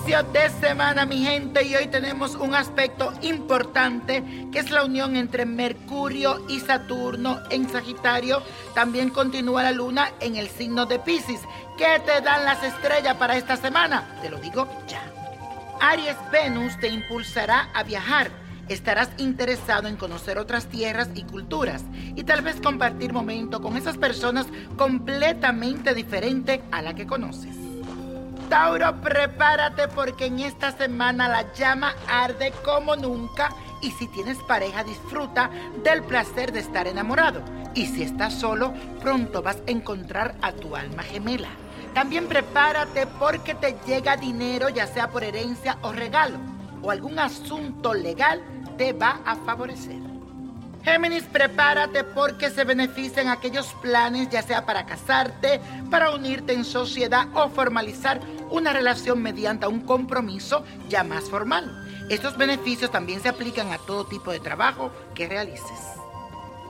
inicio de semana mi gente y hoy tenemos un aspecto importante que es la unión entre Mercurio y Saturno en Sagitario. También continúa la luna en el signo de Pisces. ¿Qué te dan las estrellas para esta semana? Te lo digo ya. Aries Venus te impulsará a viajar. Estarás interesado en conocer otras tierras y culturas y tal vez compartir momento con esas personas completamente diferentes a la que conoces. Tauro, prepárate porque en esta semana la llama arde como nunca y si tienes pareja disfruta del placer de estar enamorado. Y si estás solo, pronto vas a encontrar a tu alma gemela. También prepárate porque te llega dinero ya sea por herencia o regalo o algún asunto legal te va a favorecer. Géminis, prepárate porque se benefician aquellos planes, ya sea para casarte, para unirte en sociedad o formalizar una relación mediante un compromiso ya más formal. Estos beneficios también se aplican a todo tipo de trabajo que realices.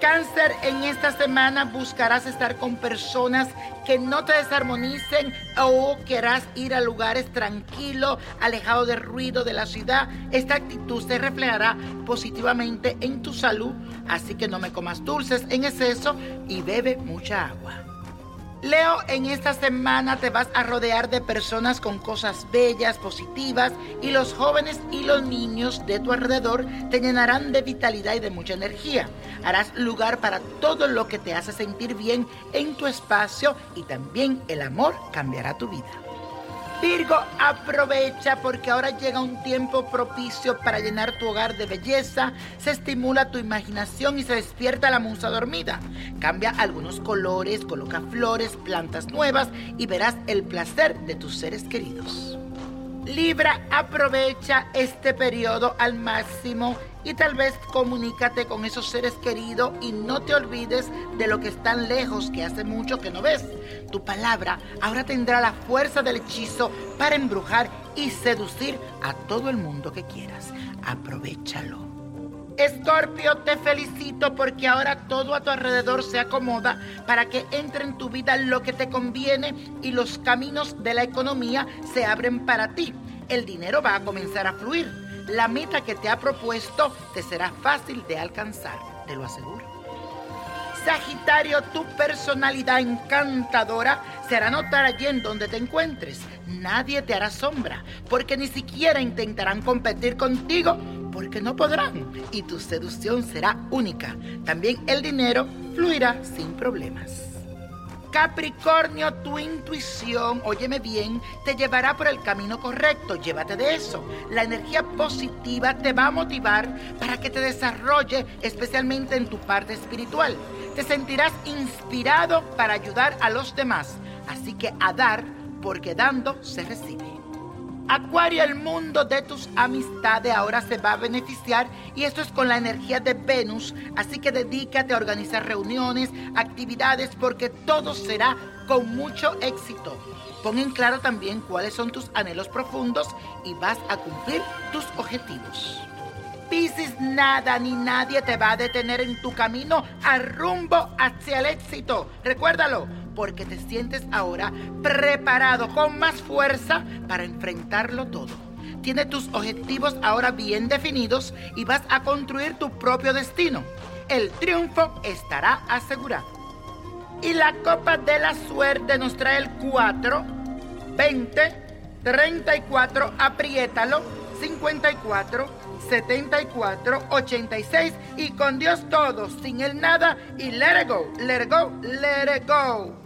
Cáncer, en esta semana buscarás estar con personas que no te desarmonicen o querrás ir a lugares tranquilos, alejados del ruido de la ciudad. Esta actitud se reflejará positivamente en tu salud, así que no me comas dulces en exceso y bebe mucha agua. Leo, en esta semana te vas a rodear de personas con cosas bellas, positivas, y los jóvenes y los niños de tu alrededor te llenarán de vitalidad y de mucha energía. Harás lugar para todo lo que te hace sentir bien en tu espacio y también el amor cambiará tu vida. Virgo, aprovecha porque ahora llega un tiempo propicio para llenar tu hogar de belleza, se estimula tu imaginación y se despierta la musa dormida. Cambia algunos colores, coloca flores, plantas nuevas y verás el placer de tus seres queridos. Libra, aprovecha este periodo al máximo y tal vez comunícate con esos seres queridos y no te olvides de lo que están lejos, que hace mucho que no ves. Tu palabra ahora tendrá la fuerza del hechizo para embrujar y seducir a todo el mundo que quieras. Aprovechalo. Escorpio, te felicito porque ahora todo a tu alrededor se acomoda para que entre en tu vida lo que te conviene y los caminos de la economía se abren para ti. El dinero va a comenzar a fluir. La meta que te ha propuesto te será fácil de alcanzar, te lo aseguro. Sagitario, tu personalidad encantadora se hará notar allí en donde te encuentres. Nadie te hará sombra, porque ni siquiera intentarán competir contigo, porque no podrán. Y tu seducción será única. También el dinero fluirá sin problemas. Capricornio, tu intuición, óyeme bien, te llevará por el camino correcto. Llévate de eso. La energía positiva te va a motivar para que te desarrolle, especialmente en tu parte espiritual. Te sentirás inspirado para ayudar a los demás. Así que a dar, porque dando se recibe. Acuario, el mundo de tus amistades ahora se va a beneficiar y esto es con la energía de Venus, así que dedícate a organizar reuniones, actividades, porque todo será con mucho éxito. Pon en claro también cuáles son tus anhelos profundos y vas a cumplir tus objetivos. Piscis, nada ni nadie te va a detener en tu camino a rumbo hacia el éxito. Recuérdalo, porque te sientes ahora preparado con más fuerza para enfrentarlo todo. Tienes tus objetivos ahora bien definidos y vas a construir tu propio destino. El triunfo estará asegurado. Y la copa de la suerte nos trae el 4, 20, 34, apriétalo, 54, 74, 86 y con Dios todo, sin el nada y let it go, let it go, let it go.